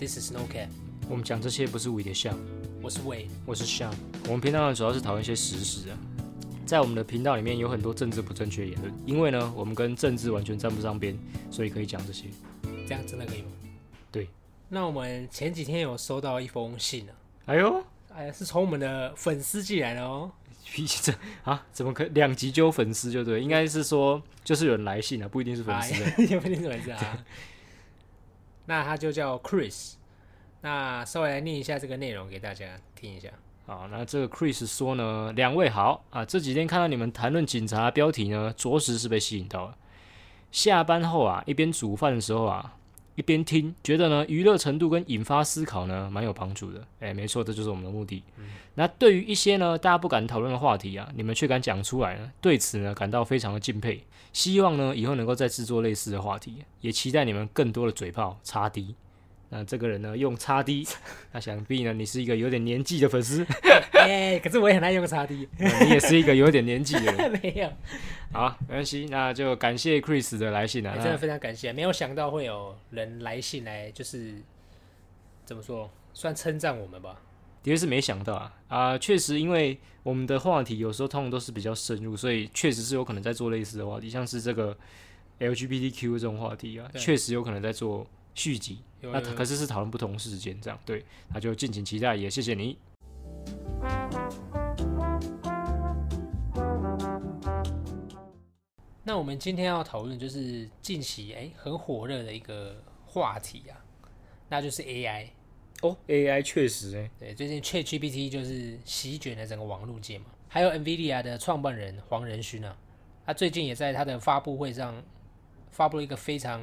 This is No Cap，我们讲这些不是为的像，我是魏。我是像。我们频道呢主要是讨论一些时事啊，在我们的频道里面有很多政治不正确言论，因为呢我们跟政治完全沾不上边，所以可以讲这些。这样真的可以吗？对。那我们前几天有收到一封信啊，哎呦，哎呀，是从我们的粉丝寄来的哦。脾气这啊，怎么可两集就有粉丝就对？应该是说就是有人来信啊，不一定是粉丝的。哎也不一定是粉丝啊。那他就叫 Chris，那稍微来念一下这个内容给大家听一下。好，那这个 Chris 说呢，两位好啊，这几天看到你们谈论警察标题呢，着实是被吸引到了。下班后啊，一边煮饭的时候啊，一边听，觉得呢娱乐程度跟引发思考呢蛮有帮助的。哎，没错，这就是我们的目的。那对于一些呢大家不敢讨论的话题啊，你们却敢讲出来呢，对此呢感到非常的敬佩。希望呢以后能够再制作类似的话题，也期待你们更多的嘴炮插 D。那这个人呢用叉 D，那想必呢你是一个有点年纪的粉丝。哎、可是我也很爱用叉 D，你也是一个有点年纪的人。没有，好，没关系，那就感谢 Chris 的来信啊。哎真的非常感谢，没有想到会有人来信来，就是怎么说，算称赞我们吧。的确是没想到啊啊，确实，因为我们的话题有时候通常都是比较深入，所以确实是有可能在做类似的话题，像是这个 LGBTQ 这种话题啊，对确实有可能在做续集。有有那可是是讨论不同事件这样，对，那就敬请期待，也谢谢你。那我们今天要讨论就是近期哎、很火热的一个话题啊，那就是 AI。哦，AI 确实哎、对，最近 ChatGPT 就是席卷了整个网络界嘛，还有 NVIDIA 的创办人黄仁勋啊，他最近也在他的发布会上发布了一个非常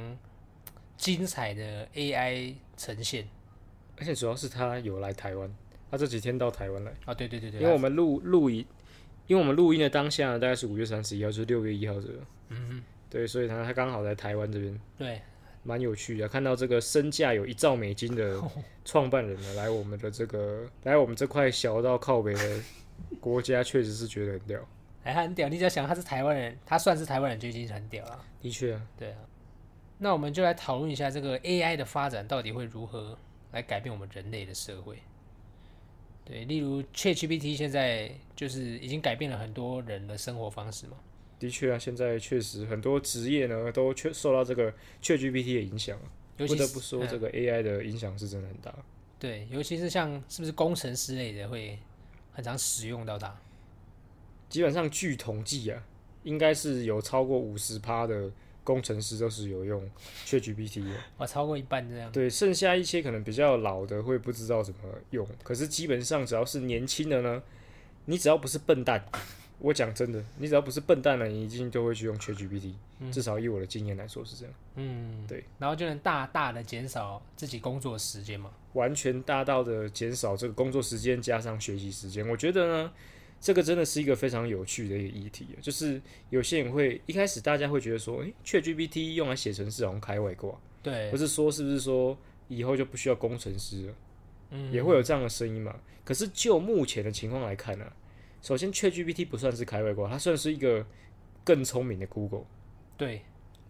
精彩的 AI 呈现。而且主要是他有来台湾，他这几天到台湾来，啊，对对对对，因为我们录录音，因为我们录音的当下大概是五月三十一号，就是六月一号这个，嗯对，所以他他刚好在台湾这边。对。蛮有趣的，看到这个身价有一兆美金的创办人呢，来我们的这个 来我们这块小到靠北的国家，确实是觉得很屌。哎，他很屌，你只要想他是台湾人，他算是台湾人就已经很屌了。的确啊，对啊，那我们就来讨论一下这个 AI 的发展到底会如何来改变我们人类的社会。对，例如 ChatGPT 现在就是已经改变了很多人的生活方式嘛。的确啊，现在确实很多职业呢都确受到这个 ChatGPT 的影响不得不说，嗯这个 AI 的影响是真的很大。对，尤其是像是不是工程师类的会很常使用到它。基本上据统计啊，应该是有超过五十趴的工程师都是有用 ChatGPT 的。哇，超过一半这样。对，剩下一些可能比较老的会不知道怎么用，可是基本上只要是年轻的呢，你只要不是笨蛋，我讲真的，你只要不是笨蛋了，你一定都会去用 ChatGPT，、至少以我的经验来说是这样，嗯，对，然后就能大大的减少自己工作时间嘛。完全大大的减少这个工作时间加上学习时间，我觉得呢。这个真的是一个非常有趣的一个议题，就是有些人会一开始大家会觉得说，诶 c h a t g p t 用来写程式好像开外挂，对不，是说是不是说以后就不需要工程师了？嗯，也会有这样的声音嘛。可是就目前的情况来看呢、首先 ChatGPT 不算是开外挂，它算是一个更聪明的 Google。对，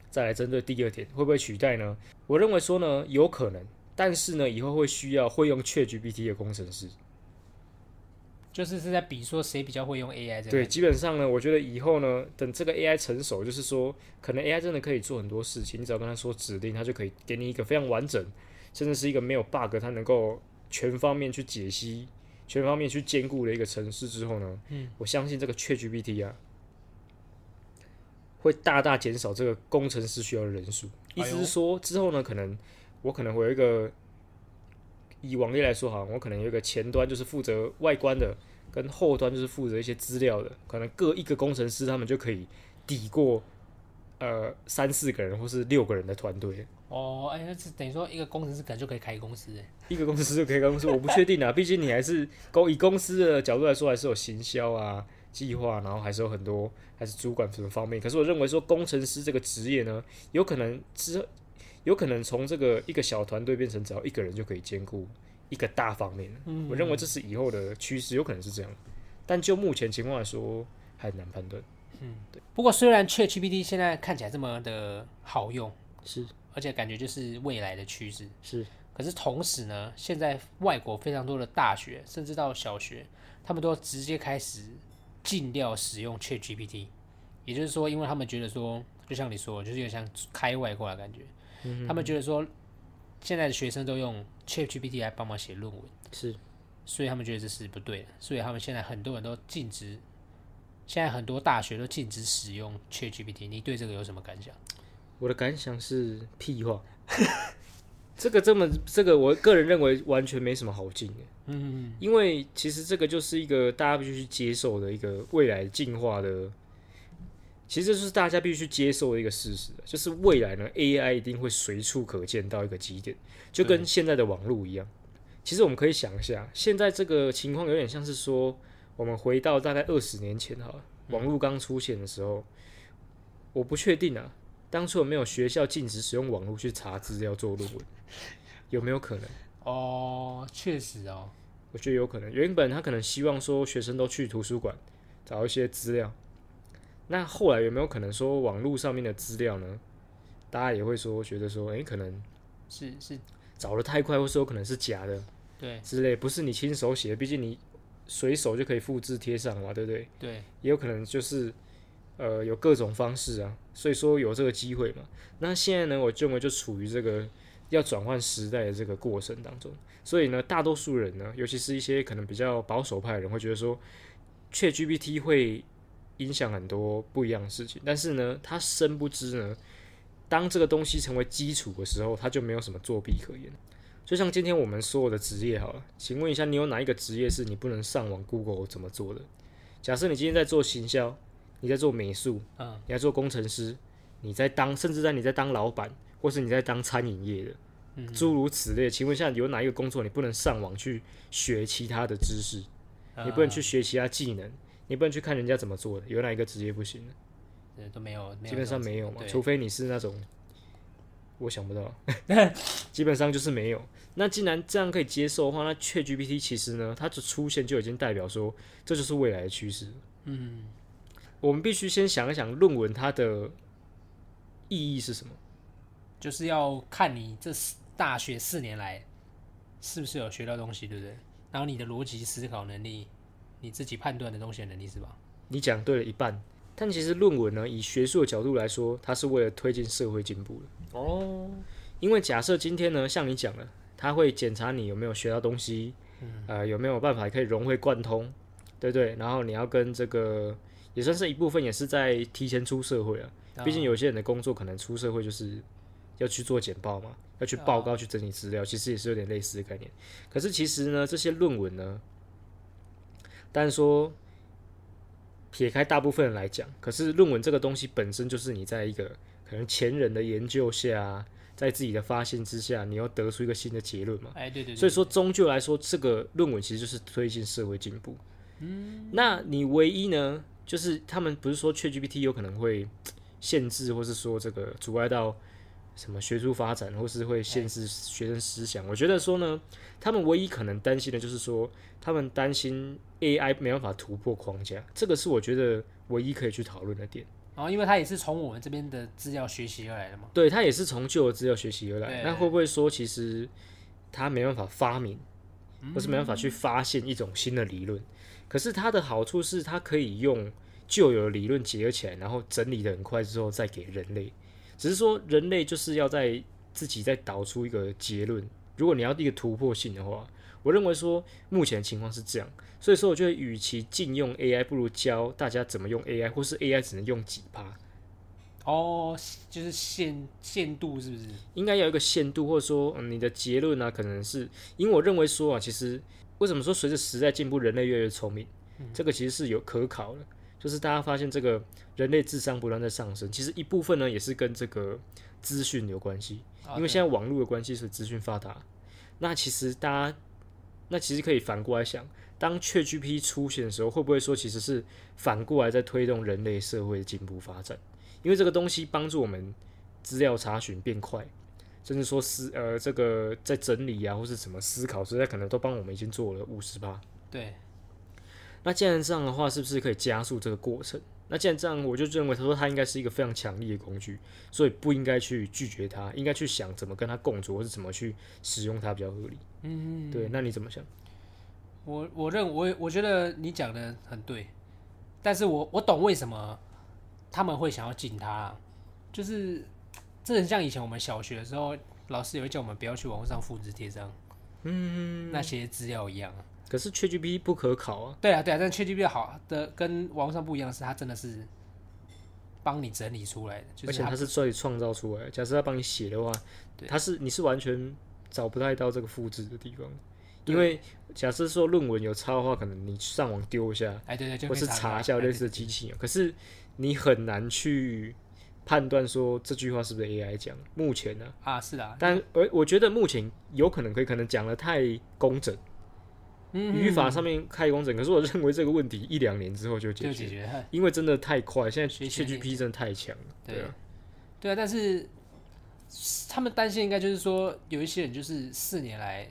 再来针对第二点，会不会取代呢？我认为说呢，有可能，但是呢，以后会需要会用 ChatGPT 的工程师。就是是在比说谁比较会用 AI 这个。对，基本上呢，我觉得以后呢，等这个 AI 成熟，就是说，可能 AI 真的可以做很多事情，你只要跟他说指令，他就可以给你一个非常完整，甚至是一个没有 bug，它能够全方面去解析、全方面去兼顾的一个城市之后呢，嗯，我相信这个 ChatGPT 啊，会大大减少这个工程师需要的人数。意思是说，之后呢，可能我可能会有一个，以网页来说哈，我可能有一个前端就是负责外观的。跟后端就是负责一些资料的，可能各一个工程师他们就可以抵过呃三四个人或是六个人的团队，哦，哎，那是等于说一个工程师可能就可以开公司哎。一个公司就可以开公司。我不确定啊，毕竟你还是公以公司的角度来说，还是有行销啊、计划，然后还是有很多还是主管什么方面。可是我认为说工程师这个职业呢，有可能之有可能从这个一个小团队变成只要一个人就可以兼顾一个大方面。我认为这是以后的趋势，有可能是这样。但就目前情况来说，还很难判断。嗯，对不过虽然 ChatGPT 现在看起来这么的好用，是而且感觉就是未来的趋势，是，可是同时呢，现在外国非常多的大学，甚至到小学，他们都直接开始禁掉使用 Chat GPT。也就是说，因为他们觉得说，就像你说，就是有点像开外挂的感觉。他们觉得说，现在的学生都用 Chat GPT 来帮忙写论文，是，所以他们觉得这是不对的。所以他们现在很多人都禁止，现在很多大学都禁止使用 Chat GPT。你对这个有什么感想？我的感想是屁话。这个这么这个，我个人认为完全没什么好进的。嗯，因为其实这个就是一个大家必须去接受的一个未来进化的，其实就是大家必须接受的一个事实，就是未来呢，AI 一定会随处可见到一个极点，就跟现在的网络一样。其实我们可以想一下，现在这个情况有点像是说，我们回到大概二十年前哈，网络刚出现的时候，我不确定啊。当初有没有学校禁止使用网络去查资料做论文？有没有可能？哦，确实哦，我觉得有可能。原本他可能希望说学生都去图书馆找一些资料，那后来有没有可能说网络上面的资料呢？大家也会说觉得说，诶，可能是是找的太快，或是有可能是假的，对之类，不是你亲手写，毕竟你随手就可以复制贴上嘛，对不对？对，也有可能就是呃有各种方式啊。所以说有这个机会嘛？那现在呢，我认为就处于这个要转换时代的这个过程当中。所以呢，大多数人呢，尤其是一些可能比较保守派的人，会觉得说，ChatGPT 会影响很多不一样的事情。但是呢，他深不知呢，当这个东西成为基础的时候，他就没有什么作弊可言。就像今天我们所有的职业好了，请问一下，你有哪一个职业是你不能上网 Google 怎么做的？假设你今天在做行销。你在做美术，嗯，你在做工程师，你在当，甚至在你在当老板，或是你在当餐饮业的，嗯，诸如此类。请问一下，有哪一个工作你不能上网去学其他的知识？你不能去学其他技能？你不能去看人家怎么做的？有哪一个职业不行的？对，都没有，基本上没有嘛。除非你是那种，我想不到，基本上就是没有。那既然这样可以接受的话，那 ChatGPT 其实呢，它的出现就已经代表说，这就是未来的趋势。嗯。我们必须先想一想论文它的意义是什么，就是要看你这大学四年来是不是有学到东西，对不对？然后你的逻辑思考能力，你自己判断的东西的能力是吧？你讲对了一半，但其实论文呢，以学术的角度来说，它是为了推进社会进步的哦。因为假设今天呢，像你讲的，他会检查你有没有学到东西，呃，有没有办法可以融会贯通，对不对？然后你要跟这个。也算是一部分，也是在提前出社会啊。毕竟有些人的工作可能出社会就是要去做简报嘛，要去报告、去整理资料，其实也是有点类似的概念。可是其实呢，这些论文呢，但是说撇开大部分人来讲，可是论文这个东西本身就是你在一个可能前人的研究下，在自己的发现之下，你要得出一个新的结论嘛。哎，对对。所以说，终究来说，这个论文其实就是推进社会进步。嗯，那你唯一呢？就是他们不是说 ChatGPT 有可能会限制，或是说这个阻碍到什么学术发展，或是会限制学生思想。我觉得说呢，他们唯一可能担心的就是说，他们担心 AI 没办法突破框架，这个是我觉得唯一可以去讨论的点。然哦，因为它也是从我们这边的资料学习而来的嘛。对，它也是从旧的资料学习而来。那会不会说，其实它没办法发明，或是没办法去发现一种新的理论？可是它的好处是，它可以用旧有的理论结合起来，然后整理的很快之后再给人类。只是说人类就是要在自己再导出一个结论。如果你要一个突破性的话，我认为说目前情况是这样。所以说，我觉得与其禁用 AI，不如教大家怎么用 AI，或是 AI 只能用几趴。哦，就是限限度是不是？应该有一个限度，或者说你的结论呢？可能是因为我认为说啊，其实。为什么说随着时代进步，人类越来越聪明？这个其实是有可考的，就是大家发现这个人类智商不断在上升。其实一部分呢，也是跟这个资讯有关系，因为现在网络的关系是资讯发达。那其实大家，那其实可以反过来想，当 ChatGPT 出现的时候，会不会说其实是反过来在推动人类社会的进步发展？因为这个东西帮助我们资料查询变快。甚至说思呃，这个在整理啊，或是什么思考，实在可能都帮我们已经做了五十八。对。那既然这样的话，是不是可以加速这个过程？那既然这样，我就认为他说他应该是一个非常强力的工具，所以不应该去拒绝它，应该去想怎么跟它共处，或是怎么去使用它比较合理。嗯，对，那你怎么想？我我认我我觉得你讲的很对，但是我我懂为什么他们会想要禁它啊，就是这很像以前我们小学的时候，老师也会叫我们不要去网络上复制贴上，嗯，那些资料一样啊。可是 ChatGPT 不可考啊。对啊，对啊，但 ChatGPT 好的跟网络上不一样的是，它真的是帮你整理出来的，就而且它它是自己创造出来的。假设它帮你写的话，它是你是完全找不太到这个复制的地方，因为假设说论文有差的话，可能你上网丢一下，哎对对，就或是查查一下类似的机器人，可是你很难去判断说这句话是不是 AI 讲。目前呢、啊是啊，但而我觉得目前有可能可以，可能讲的太工整，嗯语法上面开工整。可是我认为这个问题一两年之后就解决，就解决。因为真的太快，现在 ChatGPT 真的太强了。对对啊，对啊，但是他们担心应该就是说，有一些人就是四年来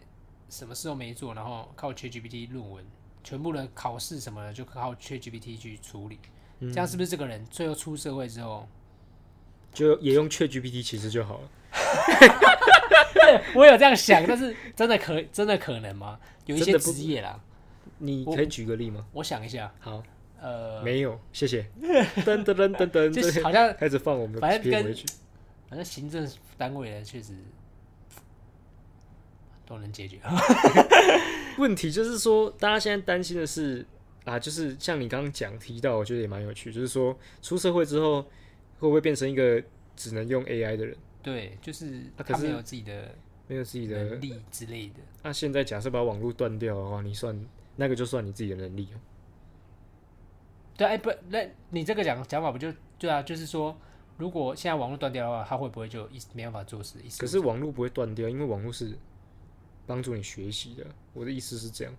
什么事都没做，然后靠 ChatGPT 论文，全部的考试什么的就靠 ChatGPT 去处理，嗯这样是不是这个人最后出社会之后，就也用 ChatGPT 其实就好了。对 我有这样想，但是真的可真的可能吗？有一些职业啦，你可以举个例吗？我想一下，好，呃，没有，谢谢。噔噔噔噔噔，就是好像 开始放我们的反正跟片尾曲。反正行政单位的确实都能解决。问题就是说，大家现在担心的是啊，就是像你刚刚讲提到，我觉得也蛮有趣，就是说出社会之后会不会变成一个只能用 AI 的人，对，就是他没有自己的没有自己的能力之类的。那、现在假设把网络断掉的话，你算那个就算你自己的能力了。对，哎，不，那你这个讲讲法不就对啊？就是说，如果现在网络断掉的话，他会不会就一没办法做事？一事可是网络不会断掉，因为网络是帮助你学习的。我的意思是这样，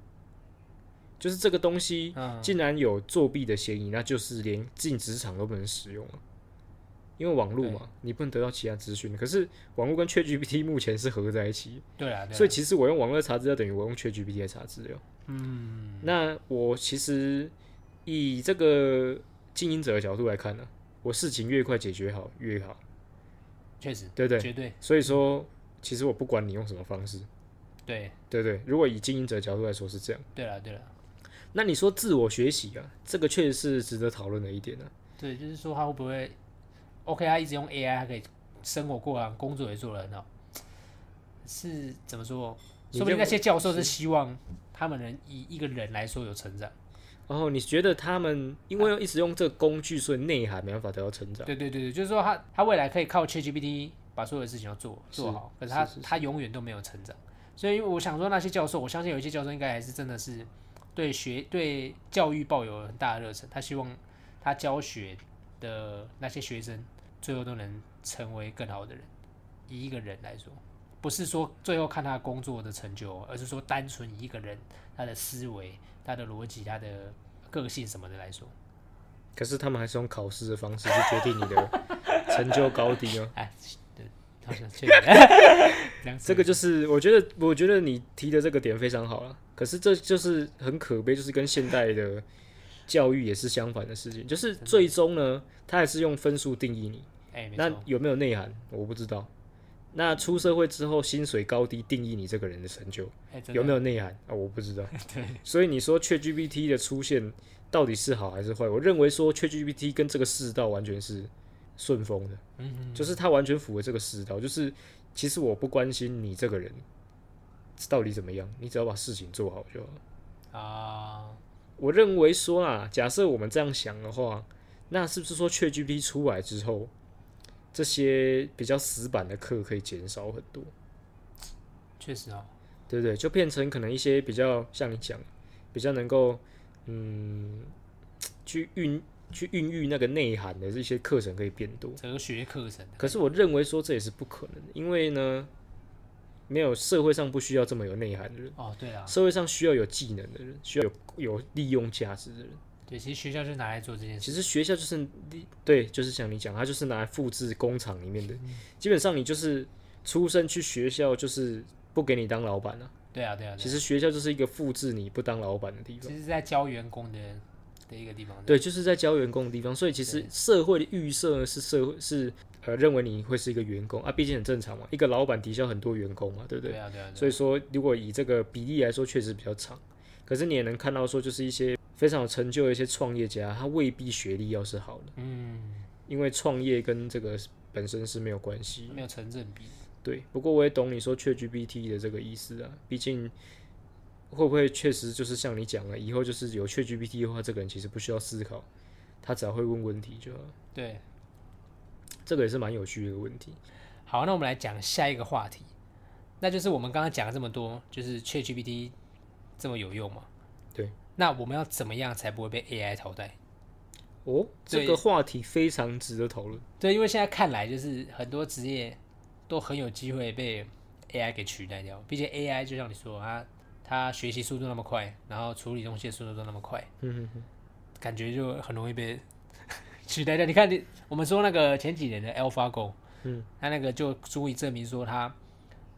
就是这个东西嗯既然有作弊的嫌疑，那就是连进职场都不能使用了。因为网络嘛，你不能得到其他资讯。可是网络跟 ChatGPT 目前是合在一起，对啊，所以其实我用网络查资料等于我用 ChatGPT 来查资料。嗯，那我其实以这个经营者的角度来看呢、我事情越快解决好越好，确实，对不对？绝对。所以说，其实我不管你用什么方式，对，对对？如果以经营者角度来说是这样，对了，对了，那你说自我学习啊，这个确实是值得讨论的一点呢、啊。对，就是说他会不会？OK，他一直用 AI，他可以生活过啊，工作也做得很好，是怎么说？说不定那些教授是希望他们能以一个人来说有成长。然后你觉得他们因为一直用这个工具，所以内涵没办法得到成长？对对对对，就是说他他未来可以靠 ChatGPT 把所有的事情都做做好，可是他他永远都没有成长。所以我想说，那些教授，我相信有一些教授应该还是真的是对学对教育抱有很大的热忱，他希望他教学的那些学生最后都能成为更好的人。以一个人来说，不是说最后看他工作的成就，而是说单纯以一个人他的思维、他的逻辑、他的个性什么的来说。可是他们还是用考试的方式去决定你的 成就高低哦。哎，对，好像确实这个 这个就是我觉得，我觉得你提的这个点非常好了。可是这就是很可悲，就是跟现代的教育也是相反的事情，就是最终呢，他还是用分数定义你。哎，那，有没有内涵，我不知道。那出社会之后，薪水高低定义你这个人的成就，有没有内涵啊？我不知道。对，所以你说 ChatGPT 的出现到底是好还是坏？我认为说 ChatGPT 跟这个世道完全是顺风的，嗯，就是它完全符合这个世道，就是其实我不关心你这个人到底怎么样，你只要把事情做好就好。啊，我认为说啊，假设我们这样想的话，那是不是说 ChatGPT 出来之后，这些比较死板的课可以减少很多？确实啊，对不对？就变成可能一些比较像你讲，比较能够嗯去孕去孕育那个内涵的这些课程可以变多。哲学课程，可是我认为说这也是不可能的，因为呢，没有社会上不需要这么有内涵的人，哦，对啊，社会上需要有技能的人，需要有有利用价值的人。对，其实学校就拿来做这件事，其实学校就是你对，就是像你讲，它就是拿来复制工厂里面的，基本上你就是出生去学校就是不给你当老板啊。对啊，对啊，对啊其实学校就是一个复制你不当老板的地方。其实在教员工的的一个地方。对，就是在教员工的地方，所以其实社会的预设是社会是呃认为你会是一个员工啊，毕竟很正常嘛，一个老板底下很多员工嘛，对不对？对啊，对啊，对啊所以说，如果以这个比例来说，确实比较长。可是你也能看到说，就是一些非常有成就的一些创业家，他未必学历要是好的，嗯，因为创业跟这个本身是没有关系。没有成正比。对，不过我也懂你说 ChatGPT 的这个意思啊，毕竟会不会确实就是像你讲的，以后就是有 ChatGPT 的话，这个人其实不需要思考，他只要会问问题就好。对，这个也是蛮有趣的一个问题。好，那我们来讲下一个话题，那就是我们刚刚讲了这么多，就是 ChatGPT 这么有用吗？对。那我们要怎么样才不会被 AI 淘汰？哦，这对个话题非常值得讨论。对，因为现在看来，就是很多职业都很有机会被 AI 给取代掉。毕竟 AI 就像你说，它它学习速度那么快，然后处理东西的速度都那么快，嗯哼哼，感觉就很容易被 取代掉。你看，你我们说那个前几年的 AlphaGo，嗯，它那个就足以证明说它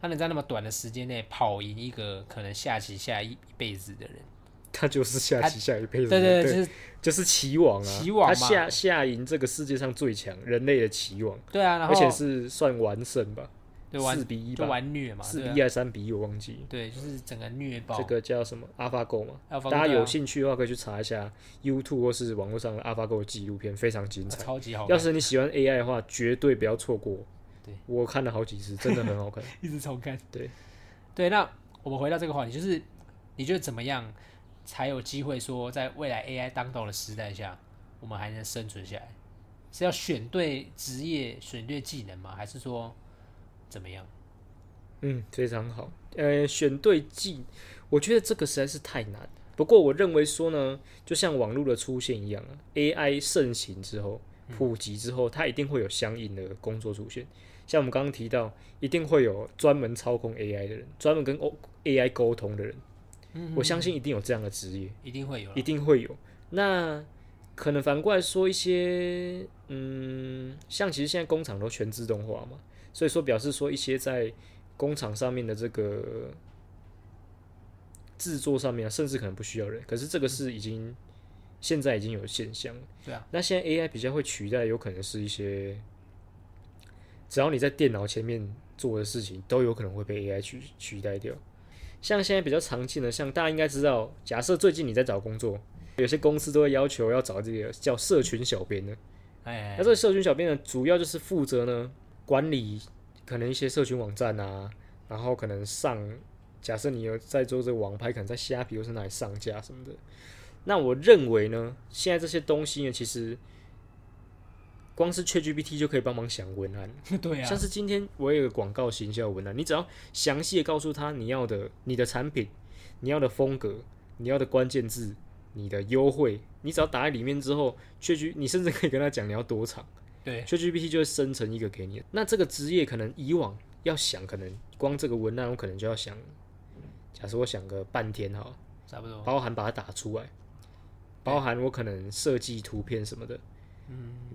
它能在那么短的时间内跑赢一个可能下棋下一一辈子的人。他就是下棋下一辈子的，对对，对就是就是棋王啊，棋王嘛他下下赢这个世界上最强人类的棋王，对啊，然后而且是算完胜吧，对四比一吧，完虐嘛，四比一还是三比一我忘记。对，就是整个虐爆。这个叫什么 AlphaGo 嘛？AlphaGo 大家有兴趣的话可以去查一下 YouTube 或是网络上的 AlphaGo 的纪录片，非常精彩。超级好，要是你喜欢 AI 的话，绝对不要错过。对，我看了好几次，真的很好看。一直重看。对对，那我们回到这个话题，就是你觉得怎么样才有机会说，在未来 AI 当道的时代下，我们还能生存下来？是要选对职业、选对技能吗？还是说怎么样？嗯，非常好。呃，选对技，我觉得这个实在是太难。不过我认为说呢，就像网络的出现一样啊，AI 盛行之后、普及之后，它一定会有相应的工作出现。像我们刚刚提到，一定会有专门操控 AI 的人，专门跟 O AI 沟通的人。我相信一定有这样的职业。一定会有一定会有。那可能反过来说一些，嗯，像其实现在工厂都全自动化嘛，所以说表示说一些在工厂上面的这个制作上面啊，甚至可能不需要人，可是这个是已经现在已经有现象了。对啊，那现在 AI 比较会取代，有可能是一些只要你在电脑前面做的事情，都有可能会被 AI 取取代掉。像现在比较常见的，像大家应该知道，假设最近你在找工作，有些公司都会要求要找这个叫社群小编的。哎那这个社群小编呢，主要就是负责呢管理可能一些社群网站啊，然后可能上，假设你有在做这个网拍，可能在虾皮或是哪里上架什么的。那我认为呢，现在这些东西呢，其实光是 ChatGPT 就可以帮忙想文案。对啊像，是今天我有一个广告行销文案，你只要详细的告诉他你要的你的产品、你要的风格、你要的关键字、你的优惠，你只要打在里面之后，确 G 你甚至可以跟他讲你要多长，对，确 GPT 就会生成一个给你。那这个职业可能以往要想，可能光这个文案我可能就要想，假设我想个半天哈，差不多。包含把它打出来，包含我可能设计图片什么的。嗯，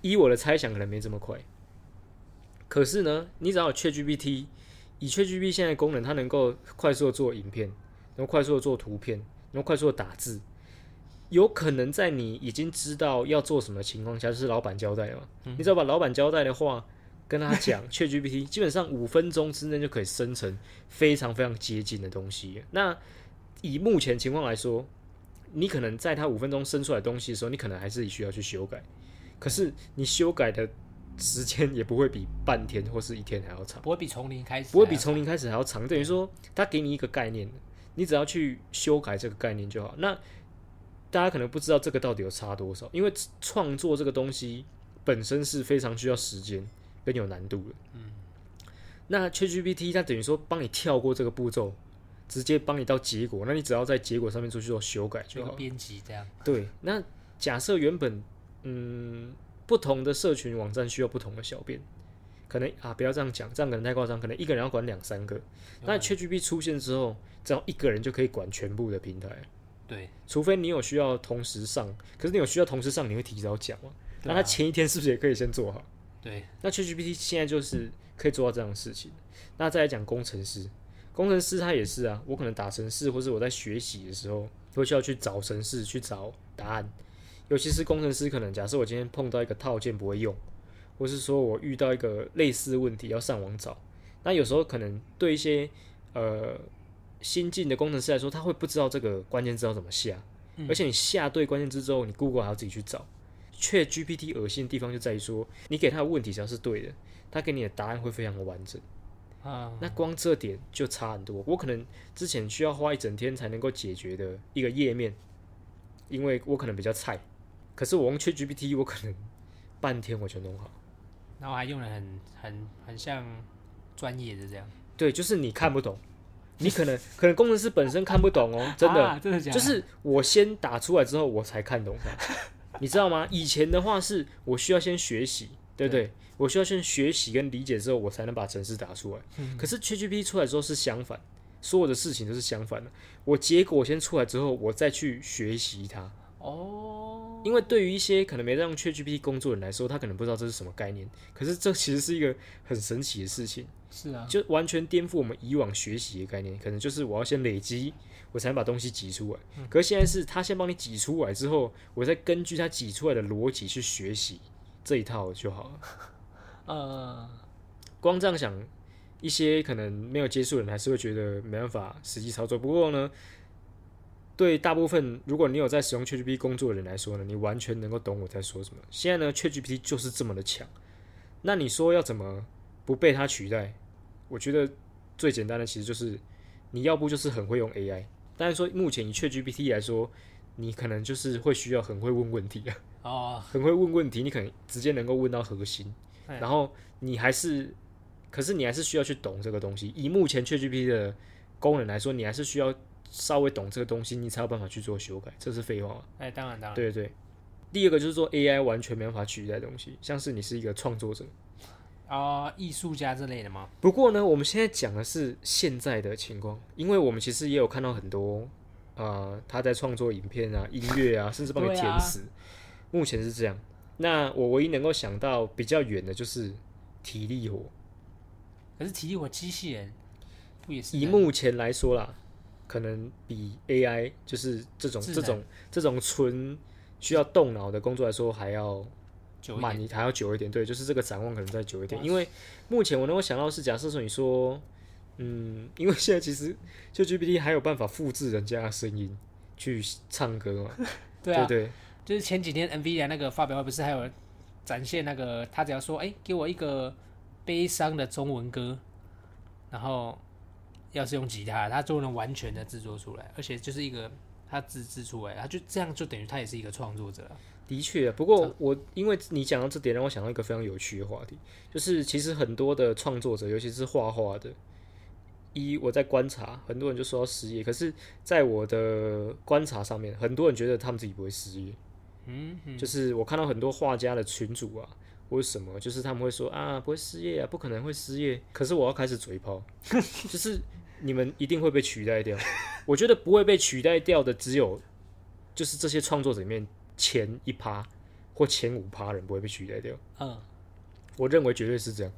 依我的猜想，可能没这么快。可是呢，你只要有 ChatGPT，以 ChatGPT 现在的功能，它能够快速的做影片，然后快速的做图片，然后快速的打字，有可能在你已经知道要做什么情况下，就是老板交代嘛，你只要把老板交代的话跟他讲，ChatGPT 基本上五分钟之内就可以生成非常非常接近的东西。那以目前情况来说，你可能在它五分钟生出来的东西的时候，你可能还是需要去修改。可是你修改的时间也不会比半天或是一天还要长，不会比从零开始，不会比从零开始还要长。等于说，他给你一个概念，你只要去修改这个概念就好。那大家可能不知道这个到底有差多少，因为创作这个东西本身是非常需要时间跟有难度的。嗯，那 ChatGPT 它等于说帮你跳过这个步骤，直接帮你到结果，那你只要在结果上面做去做修改就好。编辑这样。对，那假设原本嗯不同的社群网站需要不同的小编，可能啊不要这样讲，这样可能太夸张，可能一个人要管两三个。那 ChatGPT 出现之后，只要一个人就可以管全部的平台，对，除非你有需要同时上，可是你有需要同时上，你会提早讲嘛？啊那他前一天是不是也可以先做好？对，那 ChatGPT 现在就是可以做到这样的事情。那再来讲工程师，工程师他也是啊，我可能打程式，或是我在学习的时候，会需要去找程式去找答案。尤其是工程师，可能假设我今天碰到一个套件不会用，或是说我遇到一个类似问题要上网找，那有时候可能对一些呃新进的工程师来说，他会不知道这个关键字要怎么下，而且你下对关键字之后，你 Google 还要自己去找。却 GPT 恶心的地方就在于说，你给他的问题只要是对的，他给你的答案会非常的完整。啊，那光这点就差很多。我可能之前需要花一整天才能够解决的一个页面，因为我可能比较菜，可是我用 ChatGPT，我可能半天我就弄好。然后还用的很很很像专业的这样，对，就是你看不懂，你可能 可能工程师本身看不懂哦，真的，啊真的假的？就是我先打出来之后，我才看懂它，你知道吗？以前的话是我需要先学习，对不对？我需要先学习跟理解之后，我才能把程式打出来。可是 ChatGPT 出来之后是相反，所有的事情都是相反的。我结果先出来之后，我再去学习它。哦，因为对于一些可能没在用 ChatGPT 工作的人来说，他可能不知道这是什么概念。可是这其实是一个很神奇的事情，是啊，就完全颠覆我们以往学习的概念。可能就是我要先累积，我才能把东西挤出来。可是现在是他先帮你挤出来之后，我再根据他挤出来的逻辑去学习这一套就好了。呃，光这样想，一些可能没有接触的人还是会觉得没办法实际操作。不过呢，对大部分如果你有在使用 ChatGPT 工作的人来说呢，你完全能够懂我在说什么。现在呢，ChatGPT 就是这么的强。那你说要怎么不被它取代？我觉得最简单的其实就是你要不就是很会用 AI，但是说目前以 ChatGPT 来说，你可能就是会需要很会问问题啊，哦，很会问问题，你可能直接能够问到核心。哎然后你还是，可是你还是需要去懂这个东西。以目前 ChatGPT 的功能来说，你还是需要稍微懂这个东西，你才有办法去做修改。这是废话吗？哎，当然当然，对对对。第二个就是说 AI 完全没办法取代的东西，像是你是一个创作者。啊，艺术家之类的吗？不过呢，我们现在讲的是现在的情况，因为我们其实也有看到很多，呃，他在创作影片啊、音乐啊，甚至帮你填词。目前是这样。那我唯一能够想到比较远的就是体力活。可是体力活机器人不也是以目前来说啦，可能比 AI 就是这种这种这种纯需要动脑的工作来说还要慢，久一还要久一点。对，就是这个展望可能再久一点。因为目前我能够想到是，假设说你说，嗯，因为现在其实就 GPT 还有办法复制人家的声音去唱歌嘛，对啊，对就是前几天 NVIDIA 那个发表会不是还有展现那个他只要说，哎、给我一个悲伤的中文歌，然后要是用吉他，他就能完全的制作出来，而且就是一个他自制出来，他就这样就等于他也是一个创作者啊。的确。不过我因为你讲到这点，让我想到一个非常有趣的话题，就是其实很多的创作者，尤其是画画的，一我在观察，很多人就说要失业，可是在我的观察上面，很多人觉得他们自己不会失业。嗯，就是我看到很多画家的群主啊，或者什么，就是他们会说啊，不会失业啊，不可能会失业。可是我要开始嘴炮，就是你们一定会被取代掉。我觉得不会被取代掉的只有，就是这些创作者里面前一趴或前五趴人不会被取代掉。嗯，我认为绝对是这样。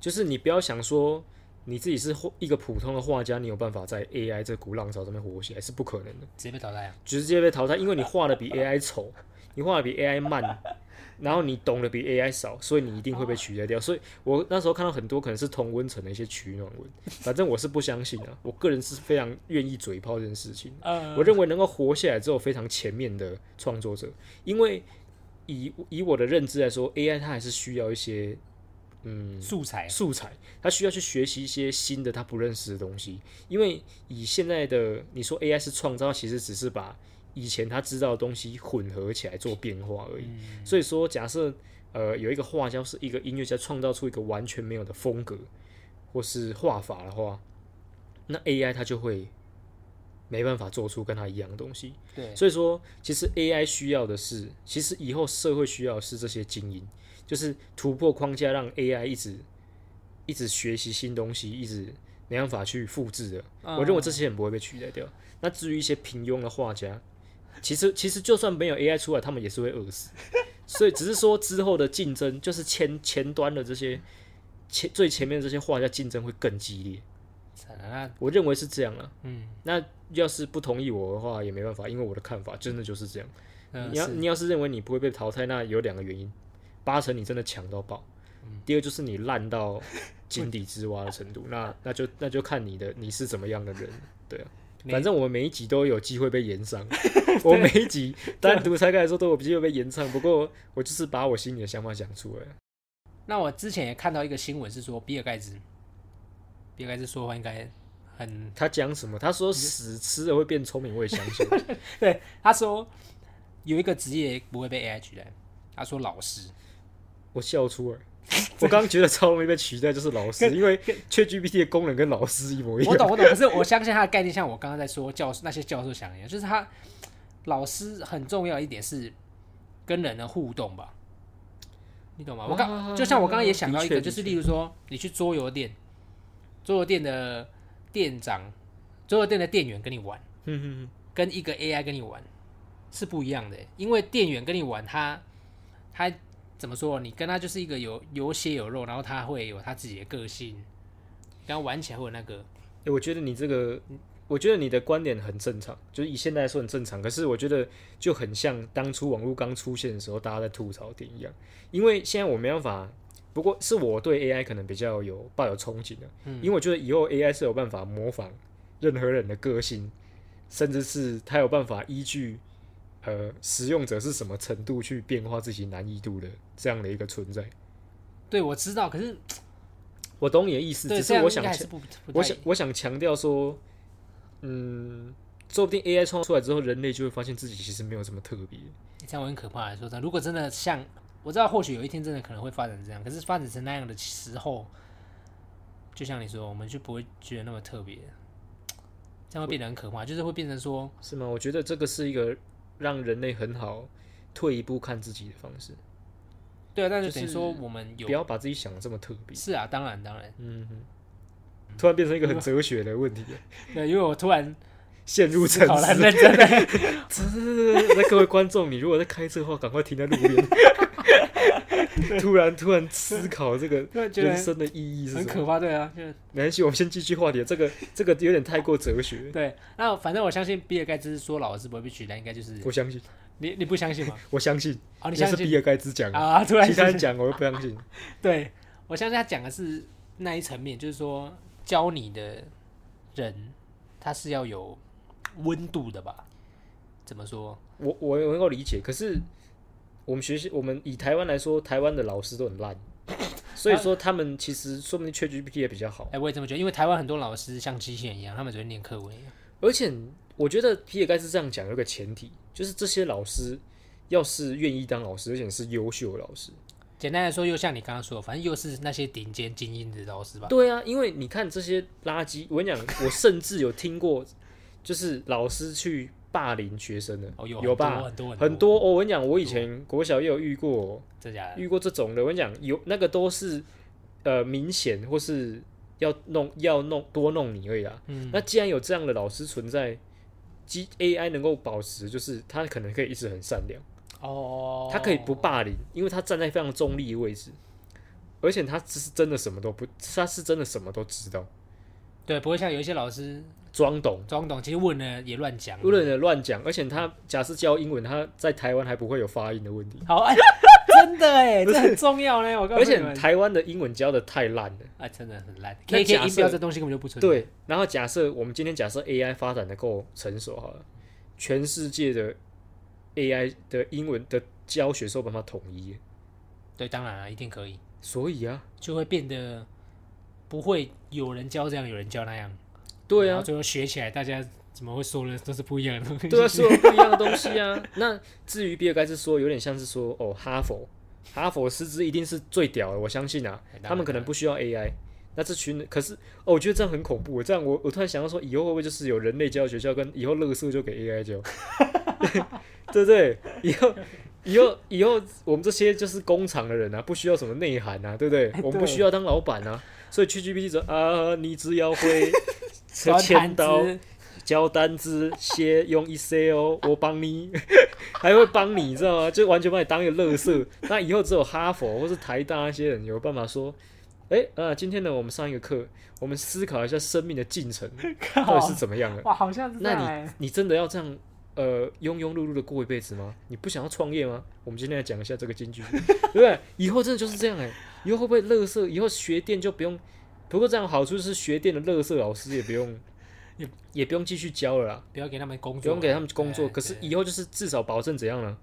就是你不要想说你自己是一个普通的画家，你有办法在 AI 这股浪潮上面活起来是不可能的。直接被淘汰啊。直接被淘汰，因为你画的比 AI 丑，你画的比 AI 慢，然后你懂得比 AI 少，所以你一定会被取代掉。所以我那时候看到很多可能是同温层的一些取暖文，反正我是不相信啊，我个人是非常愿意嘴炮这件事情。呃，我认为能够活下来只有非常前面的创作者，因为以以我的认知来说，AI 它还是需要一些嗯素材素材，他需要去学习一些新的他不认识的东西。因为以现在的你说 AI 是创造，其实只是把以前他知道的东西混合起来做变化而已。所以说，假设呃有一个画家是一个音乐家创造出一个完全没有的风格或是画法的话，那 AI 它就会没办法做出跟他一样的东西。对，所以说，其实 AI 需要的是，其实以后社会需要的是这些精英，就是突破框架，让 AI 一直一直学习新东西，一直没办法去复制的。嗯我认为这些人不会被取代掉。那至于一些平庸的画家，其实其实就算没有 AI 出来，他们也是会饿死。所以只是说之后的竞争，就是前前端的这些前最前面的这些画家竞争会更激烈。我认为是这样啊。嗯那要是不同意我的话也没办法，因为我的看法真的就是这样。嗯你要你要是认为你不会被淘汰，那有两个原因：八成你真的强到爆，嗯第二就是你烂到 井底之蛙的程度。那那就那就看你的你是怎么样的人，对啊。你反正我们每一集都有机会被延上，我每一集 单独拆开来说都有机会被延上。不过我就是把我心里的想法讲出来。那我之前也看到一个新闻是说，比尔盖茨，比尔盖茨说话应该很他讲什么？他说屎吃了会变聪明，我也相信。对。他说有一个职业不会被 AI 取代，他说老师。我笑出来。我刚刚觉得超容易被取代，就是老师，因为 ChatGPT 的功能跟老师一模一样。我懂，我懂。可是我相信他的概念，像我刚刚在说教那些教授想的一样，就是他老师很重要一点是跟人的互动吧，你懂吗？我刚啊就像我刚刚也想到一个，就是例如说你去桌游店，桌游店的店长、桌游店的店员跟你玩，嗯嗯跟一个 AI 跟你玩是不一样的，因为店员跟你玩他他怎么说？你跟他就是一个有有血有肉，然后他会有他自己的个性，然后玩起来会有那个。欸我觉得你这个，我觉得你的观点很正常，就是以现在来说很正常。可是我觉得就很像当初网络刚出现的时候，大家在吐槽点一样。因为现在我没办法，不过是我对 AI 可能比较有抱有憧憬的，因为我觉得以后 AI 是有办法模仿任何人的个性，甚至是他有办法依据呃使用者是什么程度去变化自己难易度的这样的一个存在。对，我知道，可是 我懂你的意思，对只是我想是我想我想强调说，嗯，说不定 AI 创造出来之后，人类就会发现自己其实没有这么特别。这样我很可怕来说真的，如果真的像我知道，或许有一天真的可能会发展成这样，可是发展成那样的时候，就像你说，我们就不会觉得那么特别，这样会变得很可怕，就是会变成说，是吗？我觉得这个是一个让人类很好退一步看自己的方式，对啊，但是等于说我们有不要把自己想的这么特别。是啊，当然当然，嗯哼，突然变成一个很哲学的问题，对，因为我突然陷入沉思。认真的，那各位观众，你如果在开车的话，赶快停在路边。突然突然思考这个 人生的意义是什么？很可怕，对啊，就没关系，我们先继续话题。这个 这个有点太过哲学，对。那反正我相信比尔盖茨说老师不会被取代，应该就是我相信，你你不相信吗？我相信，哦，你相信是比尔盖茨讲，啊？突然其他人讲我又不相信。对我相信他讲的是那一层面，就是说教你的人他是要有温度的吧？怎么说？我我能够理解，可是我们学习，我们以台湾来说，台湾的老师都很烂，所以说他们其实说不定 ChatGPT 也比较好。哎、我也这么觉得，因为台湾很多老师像机器人一样，他们只会念课文一样。而且我觉得比尔盖茨这样讲有个前提，就是这些老师要是愿意当老师，而且是优秀的老师。简单来说，又像你刚刚说的，反正又是那些顶尖精英的老师吧。对啊，因为你看这些垃圾，我跟你讲，我甚至有听过，就是老师去霸凌学生的，哦，有有吧？很多很多我跟你讲，我以前国小也有遇过，遇过这种的。我跟你讲，有那个都是呃明显或是要弄要弄多弄你而已啊。嗯。那既然有这样的老师存在，，G AI 能够保持，就是他可能可以一直很善良，哦，他可以不霸凌，因为他站在非常中立的位置，而且他只是真的什么都不，他是真的什么都知道，对，不会像有一些老师装懂。装懂，其实问了也乱讲。无论的乱讲，而且他假设教英文，他在台湾还不会有发音的问题，好，哎，真的哎，这很重要呢。我告而且诉你们，台湾的英文教的太烂了。啊，真的很烂。那 K K 假设音标这东西根本就不存在。对，然后假设我们今天假设 AI 发展的够成熟好了，全世界的 AI 的英文的教学是有办法统一的，对，当然了，一定可以，所以啊，就会变得不会有人教这样，有人教那样。对啊，最后学起来，大家怎么会说的都是不一样的东西？对啊，说不一样的东西啊。那至于比尔盖茨说，有点像是说哦，哈佛，哈佛师资一定是最屌的，我相信啊，哎他们可能不需要 AI。那这群人可是哦，我觉得这样很恐怖。这样我我突然想到说，以后会不会就是有人类教学校，跟以后乐色就给 AI 教，对不对？以后以后以后我们这些就是工厂的人啊，不需要什么内涵啊，对不对？我们不需要当老板啊，所以去 GPT 说啊，你只要会端签刀。子交单子，写用 Excel，我帮你，还会帮你，你知道吗？就完全把你当一个乐色。那以后只有哈佛或是台大那些人有办法说，哎、呃，今天呢，我们上一个课，我们思考一下生命的进程 到底是怎么样的。哇，好像是那你你真的要这样呃庸庸碌碌的过一辈子吗？你不想要创业吗？我们今天来讲一下这个金句，对不对？以后真的就是这样哎、以后会不会乐色？以后学电就不用。不过这样好处是学店的乐色老师也不用，也也不用继续教了啦，不要给他们工作，不用给他们工作。可是以后就是至少保证怎样呢？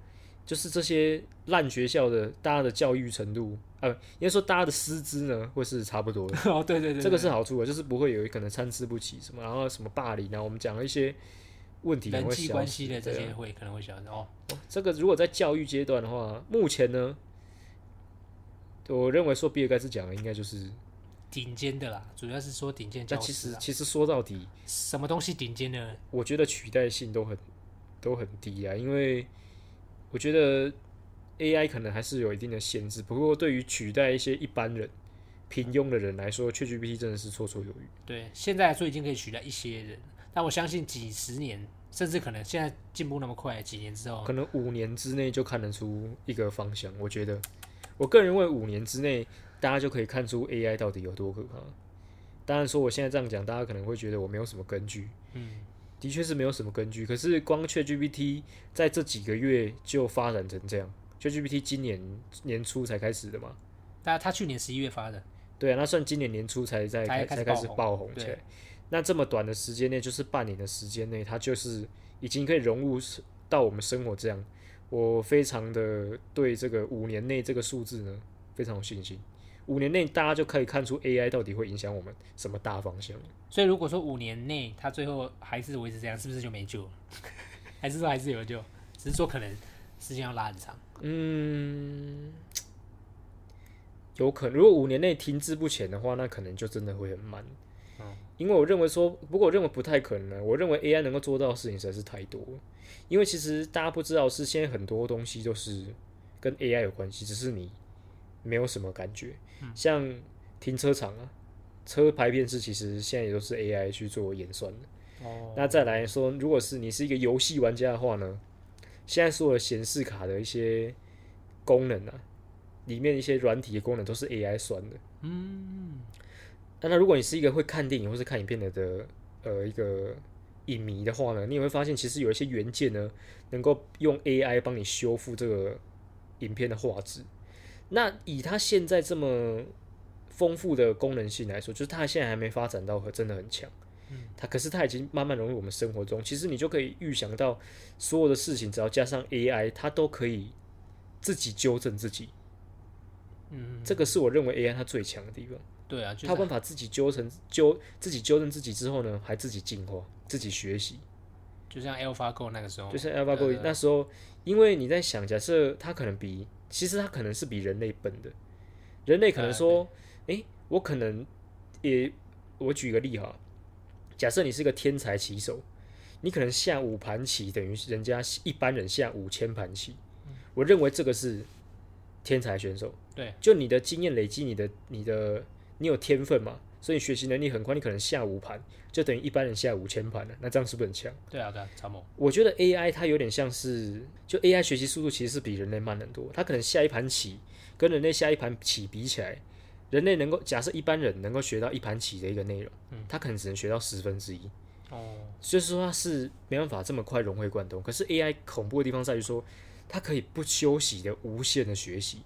就是这些烂学校的大家的教育程度，呃，应该说大家的师资呢会是差不多的。哦，对对对，这个是好处啊，就是不会有可能参差不齐什么，然后什么霸凌啊，我们讲了一些问题人际关系的这些会可能会消失哦。这个如果在教育阶段的话，目前呢，我认为说比尔盖茨讲的应该就是，顶尖的啦，主要是说顶尖教师啊，实其实说到底，什么东西顶尖呢？我觉得取代性都很都很低啊，因为我觉得 AI 可能还是有一定的限制，不过对于取代一些一般人平庸的人来说，ChatGPT 真的是绰绰有余。对，现在来说已经可以取代一些人，但我相信几十年，甚至可能现在进步那么快，几年之后，可能五年之内就看得出一个方向。我觉得，我个人认为五年之内，大家就可以看出 AI 到底有多可怕。当然说我现在这样讲，大家可能会觉得我没有什么根据，嗯，的确是没有什么根据。可是光 ChatGPT 在这几个月就发展成这样，ChatGPT 今年年初才开始的嘛，但他去年十一月发的，对啊，那算今年年初才在才开才开始爆红爆红起来。那这么短的时间内，就是半年的时间内，它就是已经可以融入到我们生活这样。我非常的对这个五年内这个数字呢非常有信心。五年内大家就可以看出 AI 到底会影响我们什么大方向。所以如果说五年内它最后还是维持这样，是不是就没救了？还是说还是有救？只是说可能时间要拉很长。嗯，有可能，如果五年内停滞不前的话，那可能就真的会很慢。嗯因为我认为说，不过我认为不太可能。我认为 AI 能够做到的事情实在是太多了。因为其实大家不知道是现在很多东西都是跟 AI 有关系，只是你没有什么感觉。像停车场啊，车牌辨识其实现在也都是 AI 去做演算的。哦，那再来说，如果是你是一个游戏玩家的话呢，现在所有的显示卡的一些功能啊，里面一些软体的功能都是 AI 算的。嗯，那那如果你是一个会看电影或是看影片的的呃一个影迷的话呢，你也会发现其实有一些元件呢，能够用 AI 帮你修复这个影片的画质。那以它现在这么丰富的功能性来说，就是它现在还没发展到和真的很强。它可是它已经慢慢融入我们生活中，其实你就可以预想到所有的事情，只要加上 AI，它都可以自己纠正自己。嗯，这个是我认为 AI 它最强的地方，对啊，就它有办法自己纠正纠自己纠正自己之后呢，还自己进化、自己学习。就像 AlphaGo 那个时候，就像 AlphaGo 那时候，因为你在想，假设它可能比，其实它可能是比人类笨的。人类可能说，诶，我可能也，我举个例哈，假设你是个天才棋手，你可能下五盘棋等于人家一般人下五千盘棋。我认为这个是天才选手。对，就你的经验累积，你的你的你有天分嘛，所以你学习能力很快，你可能下五盘就等于一般人下五千盘了，那这样是不是很强？对啊，对啊，超猛，我觉得 AI 它有点像是，就 AI 学习速度其实是比人类慢很多。它可能下一盘棋跟人类下一盘棋比起来，人类能够假设一般人能够学到一盘棋的一个内容，他可能只能学到十分之一。哦，所以说它是没办法这么快融会贯通。可是 AI 恐怖的地方在于说，它可以不休息的无限的学习，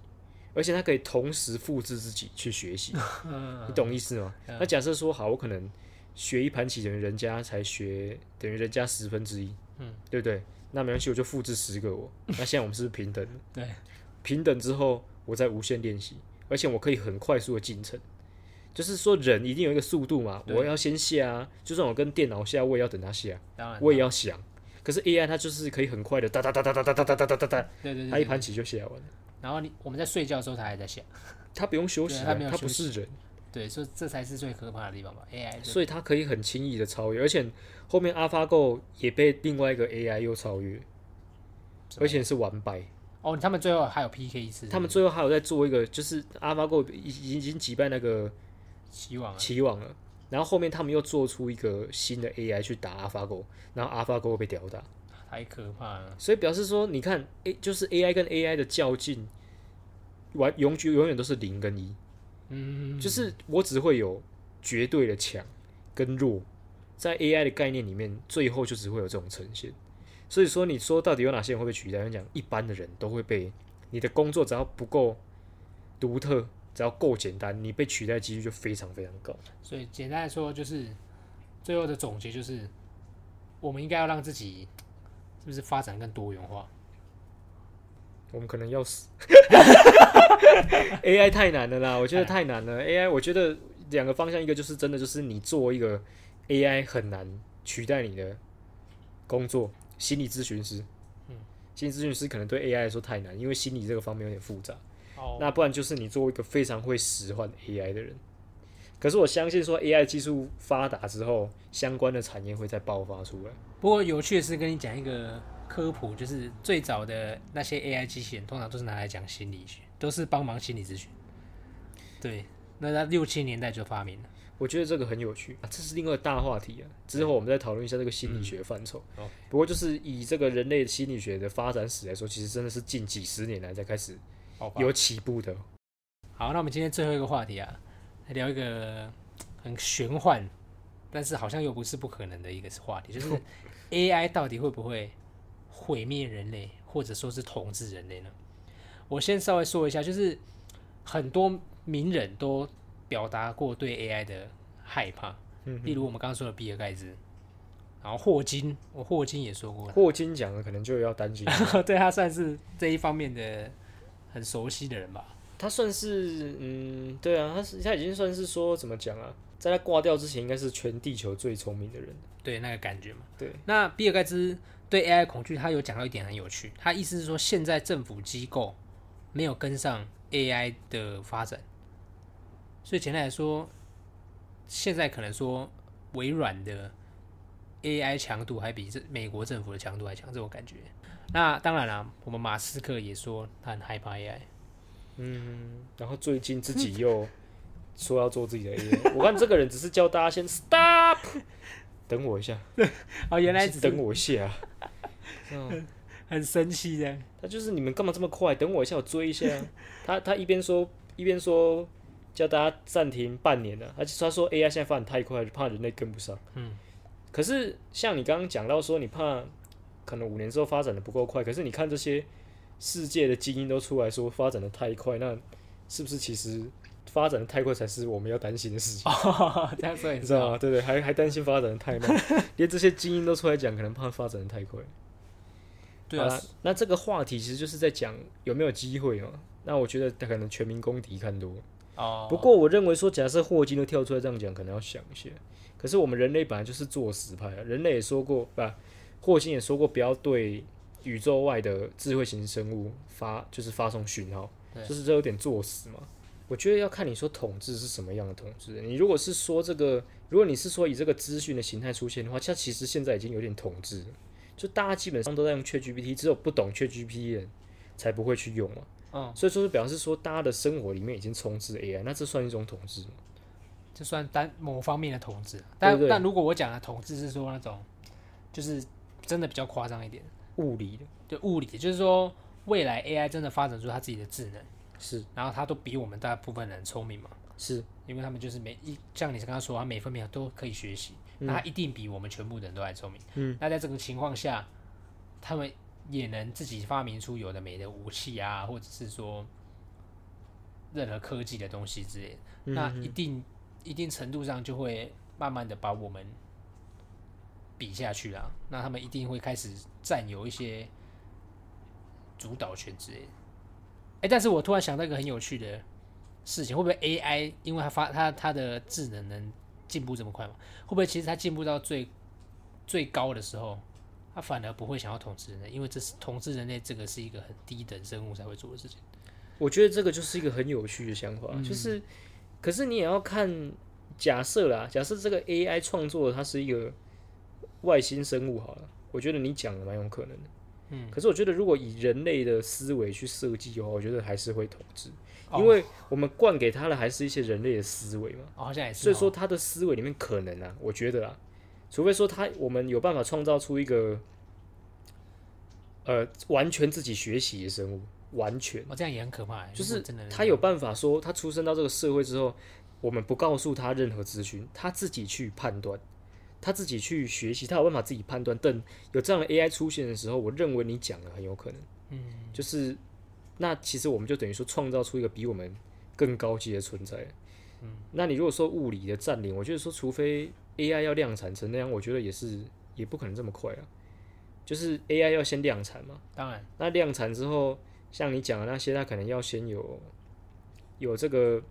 而且它可以同时复制自己去学习。你懂意思吗？那假设说好，我可能学一盘棋等于人家才学等于人家十分之一，嗯，对不对？那没关系，我就复制十个我。那现在我们是不是平等的？对，平等之后，我再无限练习，而且我可以很快速的进程。就是说，人一定有一个速度嘛，我要先下啊，就算我跟电脑下，我也要等它下。当然，我也要想。可是 AI 它就是可以很快的哒哒哒哒哒哒哒哒哒哒哒对对，它一盘棋就下完了，然后你我们在睡觉的时候，它还在想，它不用休息啊，它没有它不是人，对，所以这才是最可怕的地方吧，AI 所以它可以很轻易的超越，而且后面 AlphaGo 也被另外一个 AI 又超越，而且是完败。哦，他们最后还有 PK 一次，他们最后还有在做一个，就是 AlphaGo 已已经击败那个希望啊，棋王了，然后后面他们又做出一个新的 AI 去打 AlphaGo，然后 AlphaGo 被吊打。太可怕了，所以表示说，你看，A 就是 AI 跟 AI 的较劲，完永久永远都是零跟一。嗯，就是我只会有绝对的强跟弱，在 AI 的概念里面，最后就只会有这种呈现。所以说，你说到底有哪些人会被取代？我讲一般的人都会被你的工作只要不够独特，只要够简单，你被取代几率就非常非常高。所以简单来说，就是最后的总结就是，我们应该要让自己是不是发展更多元化？我们可能要死，AI 太难了啦，我觉得太难了。AI 我觉得两个方向，一个就是真的就是你做一个 AI 很难取代你的工作，心理咨询师。嗯，心理咨询师可能对 AI 来说太难，因为心理这个方面有点复杂。哦，那不然就是你做一个非常会使唤 AI 的人。可是我相信说 AI 技术发达之后，相关的产业会再爆发出来。不过有趣的是，跟你讲一个科普，就是最早的那些 AI 机器人，通常都是拿来讲心理学，都是帮忙心理咨询。对，那在六七年代就发明了。我觉得这个很有趣啊，这是另外大话题啊。之后我们再讨论一下这个心理学范畴。嗯不过就是以这个人类心理学的发展史来说，其实真的是近几十年来才开始。有起步的。好，那我们今天最后一个话题啊，来聊一个很玄幻，但是好像又不是不可能的一个话题，就是 AI 到底会不会毁灭人类，或者说是统治人类呢？我先稍微说一下，就是很多名人都表达过对 AI 的害怕，嗯例如我们刚刚说的比尔盖茨，然后霍金，我霍金也说过，霍金讲的可能就要担心，对他算是这一方面的很熟悉的人吧。他算是嗯，对啊，他是他已经算是说怎么讲啊，在他挂掉之前，应该是全地球最聪明的人。对那个感觉嘛。对，那比尔盖茨对 AI 恐惧，他有讲到一点很有趣，他意思是说，现在政府机构没有跟上 AI 的发展，所以简单来说，现在可能说微软的 AI 强度还比这美国政府的强度还强，这种感觉。那当然啦，我们马斯克也说他很害怕 AI。嗯，然后最近自己又说要做自己的 AI，我看这个人只是叫大家先 stop，等我一下，哦，原来只等我一下。嗯，很生气的。他就是你们干嘛这么快？等我一下，我追一下。他他一边说一边说叫大家暂停半年了，而且他说 AI 现在发展太快，就怕人类跟不上。嗯，可是像你刚刚讲到说，你怕可能五年之后发展的不够快，可是你看这些世界的精英都出来说发展的太快，那是不是其实发展的太快才是我们要担心的事情？哦，这样说。你知道吗？对对，还还担心发展的太慢，连这些精英都出来讲，可能怕发展的太快。对啊，那这个话题其实就是在讲有没有机会嘛。那我觉得可能全民公敌看多。哦，不过我认为说，假设霍金都跳出来这样讲，可能要想一下。可是我们人类本来就是作死派啊，人类也说过，不，霍金也说过，不要对宇宙外的智慧型生物发就是发送讯号，就是这有点作死嘛。我觉得要看你说统治是什么样的统治。你如果是说这个，如果你是说以这个资讯的形态出现的话，它其实现在已经有点统治。就大家基本上都在用 ChatGPT，只有不懂 ChatGPT 的人才不会去用嘛。嗯，所以说是表示说，大家的生活里面已经充斥 AI，那这算一种统治吗？这算单某方面的统治。但对但如果我讲的统治是说那种，就是真的比较夸张一点，物理的。对物理，就是说未来 AI 真的发展出它自己的智能，是。然后它都比我们大部分人聪明嘛，是，因为他们就是每一像你刚刚说，他每分每秒都可以学习，那它一定比我们全部的人都还聪明。嗯，那在这个情况下，他们也能自己发明出有的没的武器啊，或者是说任何科技的东西之类的。那一定一定程度上就会慢慢的把我们比下去啦。那他们一定会开始占有一些主导权之类的。哎、但是我突然想到一个很有趣的事情，会不会 AI 因为它发它它的智能能进步这么快嘛？会不会其实它进步到最最高的时候，它反而不会想要统治人类，因为这是统治人类这个是一个很低等生物才会做的事情。我觉得这个就是一个很有趣的想法，就是，可是你也要看，假设啦，假设这个 AI 创作它是一个外星生物好了，我觉得你讲的蛮有可能的。嗯，可是我觉得如果以人类的思维去设计的话，我觉得还是会统治，哦因为我们灌给他的还是一些人类的思维嘛。哦，好像也是哦。所以说他的思维里面可能啊，我觉得啊，除非说他我们有办法创造出一个呃完全自己学习的生物，完全，哦，这样也很可怕欸。就是真的他有办法说，他出生到这个社会之后，我们不告诉他任何资讯，他自己去判断，他自己去学习，他有办法自己判断。等有这样的 AI 出现的时候，我认为你讲的很有可能，嗯，就是那其实我们就等于说创造出一个比我们更高级的存在。嗯，那你如果说物理的占领，我觉得说除非 AI 要量产成那样，我觉得也是也不可能这么快啊。就是 AI 要先量产嘛，当然，那量产之后，像你讲的那些，它可能要先有有这个，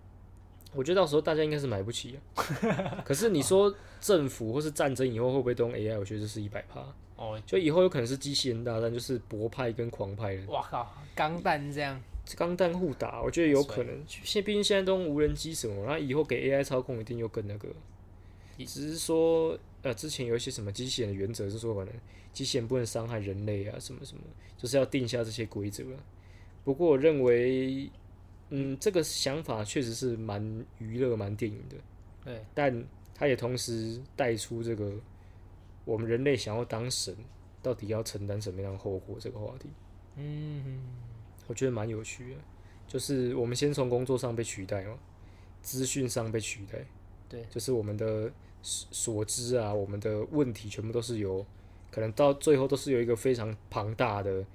我觉得到时候大家应该是买不起啊。可是你说政府或是战争以后会不会都用 AI？我觉得这是一百趴。哦，就以后有可能是机器人大战，就是博派跟狂派的哇靠，钢弹这样，钢弹互打，我觉得有可能。现毕竟现在都用无人机什么，然后以后给 AI 操控一定又更那个。只是说，呃，之前有一些什么机器人的原则是说，可能机器人不能伤害人类啊，什么什么，就是要定下这些规则。不过我认为，嗯，这个想法确实是蛮娱乐、蛮电影的。对，但它也同时带出这个我们人类想要当神，到底要承担什么样的后果这个话题。嗯，我觉得蛮有趣的。就是我们先从工作上被取代嘛，资讯上被取代。对，就是我们的所所知啊，我们的问题全部都是由可能到最后都是有一个非常庞大的、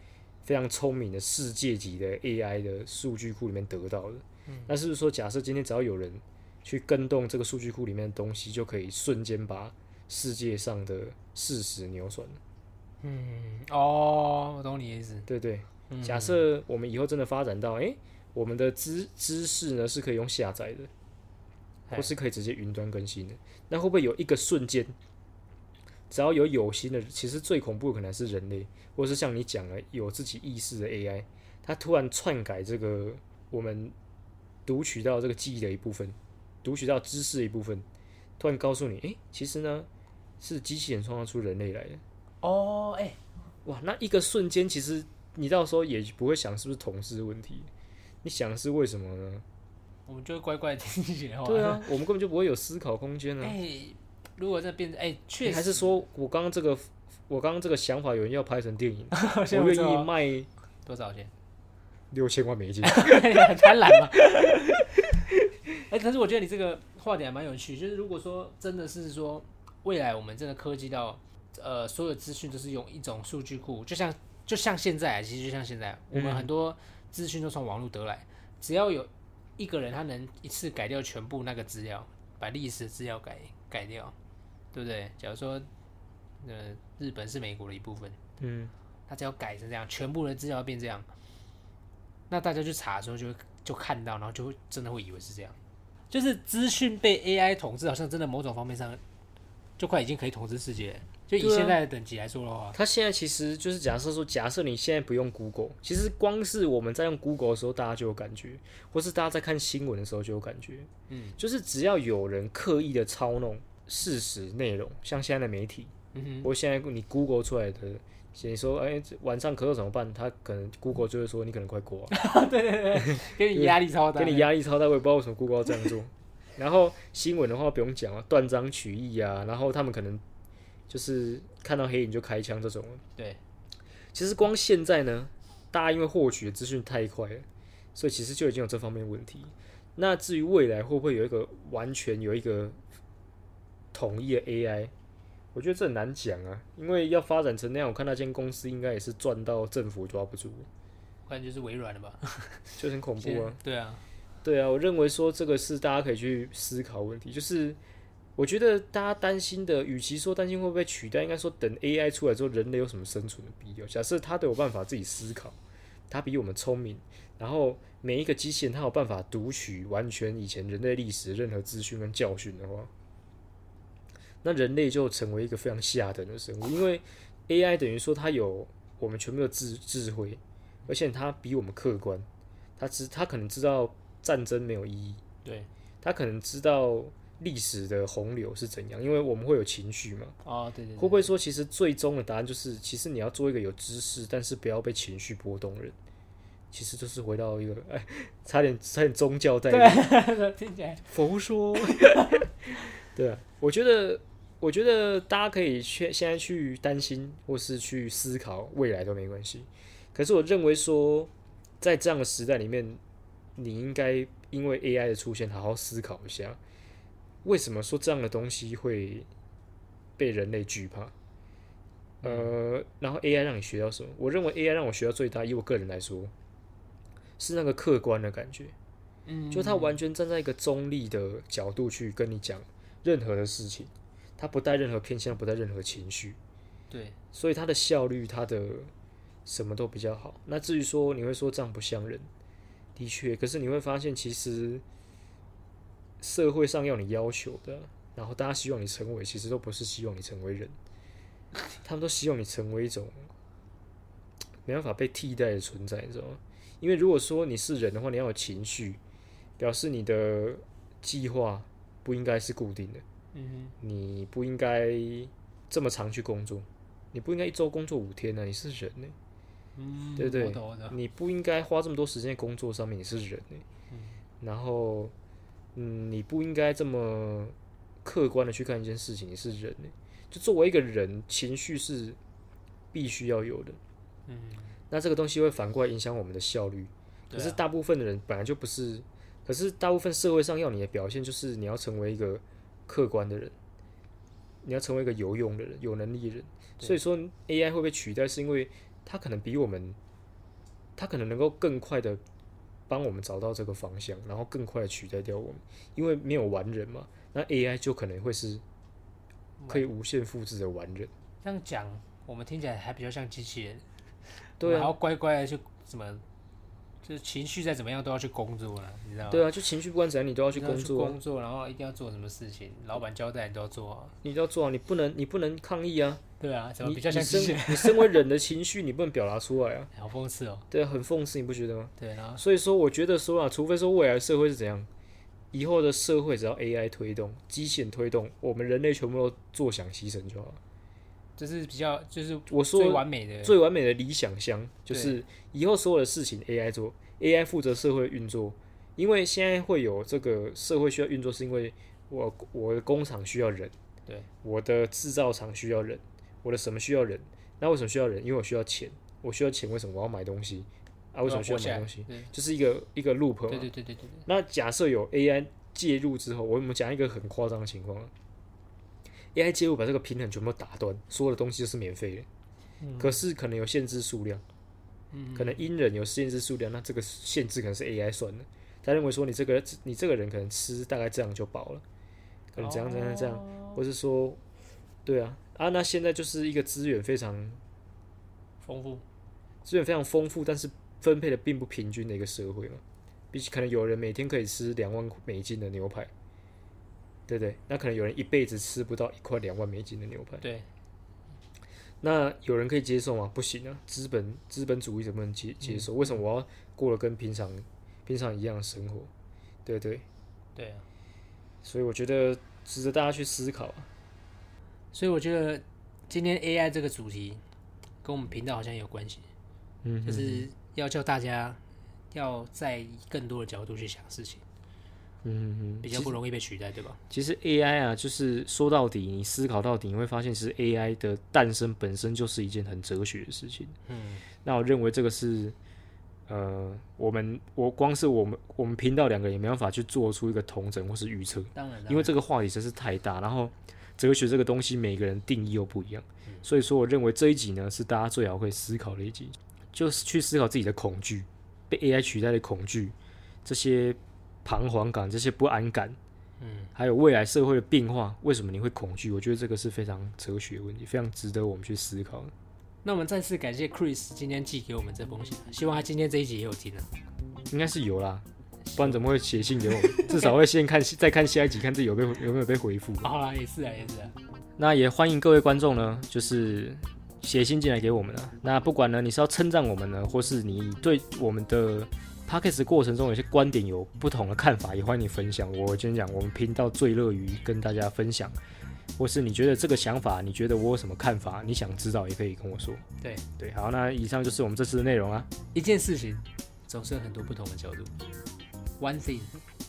非常聪明的世界级的 AI 的数据库里面得到的。嗯，那是不是说，假设今天只要有人去跟动这个数据库里面的东西，就可以瞬间把世界上的事实扭转？嗯，哦，我懂你意思。对对，假设我们以后真的发展到，诶，我们的知知识呢是可以用下载的。或是可以直接云端更新的，那会不会有一个瞬间，只要有有心的，其实最恐怖的可能是人类，或是像你讲的有自己意识的 AI，它突然篡改这个我们读取到这个记忆的一部分，读取到知识的一部分，突然告诉你，诶，其实呢是机器人创造出人类来的。哦，哎，哇，那一个瞬间，其实你到时候也不会想是不是同事的问题，你想是为什么呢？我们就会乖乖听你的话。对啊，我们根本就不会有思考空间呢。哎，如果这变成哎，确实还是说我刚刚这个我刚刚这个想法有人要拍成电影，我愿意卖多少钱？六千万美金，贪婪嘛。哎，但是我觉得你这个话题还蛮有趣，就是如果说真的是说未来我们真的科技到呃所有资讯都是用一种数据库，就像就像现在，其实就像现在，我们很多资讯都从网络得来，只要有。一个人他能一次改掉全部那个资料，把历史资料改改掉，对不对？假如说，呃，日本是美国的一部分，嗯，他只要改成这样，全部的资料变这样，那大家去查的时候就就看到，然后就会真的会以为是这样，就是资讯被 AI 统治，好像真的某种方面上就快已经可以统治世界。就以现在的等级来说的话，它现在其实就是假设说，假设你现在不用 Google，其实光是我们在用 Google 的时候，大家就有感觉，或是大家在看新闻的时候就有感觉，嗯，就是只要有人刻意的操弄事实内容，像现在的媒体，嗯哼，或现在你 Google 出来的，你说哎晚上咳嗽怎么办？他可能 Google 就会说你可能快过，对对对，给你压力超大，给你压力超大，我也不知道为什么 Google 要这样做。然后新闻的话不用讲了，断章取义啊，然后他们可能。就是看到黑影就开枪这种。对，其实光现在呢，大家因为获取的资讯太快了，所以其实就已经有这方面问题。那至于未来会不会有一个完全有一个统一的 AI，我觉得这很难讲啊。因为要发展成那样，我看那间公司应该也是赚到政府抓不住。不然就是微软了吧？就很恐怖啊。对啊，对啊，我认为说这个是大家可以去思考问题，就是。我觉得大家担心的，与其说担心会不会取代，应该说等 AI 出来之后，人类有什么生存的必要？假设他都有办法自己思考，他比我们聪明，然后每一个机器人他有办法读取完全以前人类历史任何资讯跟教训的话，那人类就成为一个非常下等的生物，因为 AI 等于说它有我们全部的智智慧，而且它比我们客观，它知它可能知道战争没有意义，对，它可能知道。历史的洪流是怎样？因为我们会有情绪嘛。啊，对对。会不会说，其实最终的答案就是，其实你要做一个有知识，但是不要被情绪波动的人。其实就是回到一个，哎，差点差点宗教在。对，听起来佛说。对啊，我觉得，我觉得大家可以去现在去担心或是去思考未来都没关系。可是我认为说，在这样的时代里面，你应该因为 AI 的出现，好好思考一下，为什么说这样的东西会被人类惧怕？呃，然后 AI 让你学到什么？我认为 AI 让我学到最大，以我个人来说，是那个客观的感觉。嗯，就他完全站在一个中立的角度去跟你讲任何的事情，他不带任何偏向，不带任何情绪，对，所以他的效率，他的什么都比较好。那至于说你会说这样不像人，的确，可是你会发现其实社会上要你要求的，然后大家希望你成为，其实都不是希望你成为人，他们都希望你成为一种没办法被替代的存在，你知道吗？因为如果说你是人的话，你要有情绪。表示你的计划不应该是固定的，嗯你不应该这么长去工作，你不应该一周工作五天呢、你是人呢、对对？我懂我懂，你不应该花这么多时间在工作上面，你是人呢、然后，嗯，你不应该这么客观的去看一件事情，你是人呢、就作为一个人，情绪是必须要有的。嗯，那这个东西会反过来影响我们的效率。可是大部分的人本来就不是，可是大部分社会上要你的表现就是你要成为一个客观的人，你要成为一个有用的人、有能力的人。所以说 AI 会被取代，是因为它可能比我们，它可能能够更快的帮我们找到这个方向，然后更快的取代掉我们，因为没有完人嘛，那 AI 就可能会是可以无限复制的完人。这样讲，我们听起来还比较像机器人，对啊，我们还要乖乖的去什么，就是情绪再怎么样都要去工作了，你知道吗？对啊，就情绪不管怎样，你都要去工作啊。工作，然后一定要做什么事情，老板交代你都要做啊。你都要做啊，你不能你不能抗议啊，对啊，怎么你比较像你身？你身为人的情绪，你不能表达出来啊，好讽刺哦。对啊，很讽刺，你不觉得吗？对，啊所以说，我觉得说啊，除非说未来社会是怎样，以后的社会只要 AI 推动，机器人推动，我们人类全部都坐享其成就好了。这是比较就是我说最完美的，最完美的理想乡就是以后所有的事情 AI 做，AI 负责社会运作，因为现在会有这个社会需要运作，是因为我我的工厂需要人，对，我的制造厂需要人，我的什么需要人？那为什么需要人？因为我需要钱，我需要钱，为什么我要买东西？啊，为什么需要买东西？对就是一个一个 loop 嘛。对对对对对对，那假设有 AI 介入之后，我们讲一个很夸张的情况啊，AI 介入把这个平衡全部打断，所有的东西都是免费的，可是可能有限制数量，可能因人有限制数量，那这个限制可能是 AI 算的，他认为说你这个你这个人可能吃大概这样就饱了，可能怎样怎样怎样，或是说，对啊。啊，那现在就是一个资源非常丰富，资源非常丰富，但是分配的并不平均的一个社会嘛。比起可能有人每天可以吃两万美金的牛排，对不对？那可能有人一辈子吃不到一块两万美金的牛排。对，那有人可以接受吗？不行啊，资本资本主义怎么能接接受？为什么我要过得跟平常平常一样的生活？对对？对啊，所以我觉得值得大家去思考啊。所以我觉得今天 AI 这个主题跟我们频道好像有关系，嗯就是要叫大家要在更多的角度去想事情，嗯嗯比较不容易被取代，对吧？其实 AI 啊，就是说到底，你思考到底，你会发现，其实 AI 的诞生本身就是一件很哲学的事情。嗯，那我认为这个是，呃，我们我光是我们我们频道两个人也没办法去做出一个同整或是预测，当然，因为这个话题真是太大，然后哲学这个东西每个人定义又不一样，所以说我认为这一集呢是大家最好会思考的一集，就是去思考自己的恐惧，被 AI 取代的恐惧，这些彷徨感、这些不安感，嗯，还有未来社会的变化，为什么你会恐惧？我觉得这个是非常哲学的问题，非常值得我们去思考的。那我们再次感谢 Chris 今天寄给我们这封信，希望他今天这一集也有听啊。应该是有啦，不然怎么会写信给我们？至少会先看再看下一集，看自己有被有没有被回复。好啦，也是啊，也是啊。那也欢迎各位观众呢，就是写信进来给我们啊。那不管呢你是要称赞我们呢，或是你对我们的 podcast 过程中有些观点有不同的看法，也欢迎你分享。我今天讲，我们频道最乐于跟大家分享。或是你觉得这个想法，你觉得我有什么看法，你想知道也可以跟我说。对对，好，那以上就是我们这次的内容啊。一件事情总是有很多不同的角度。One thing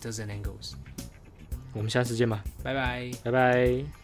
doesn't angles。我们下次见吧，拜拜。拜拜。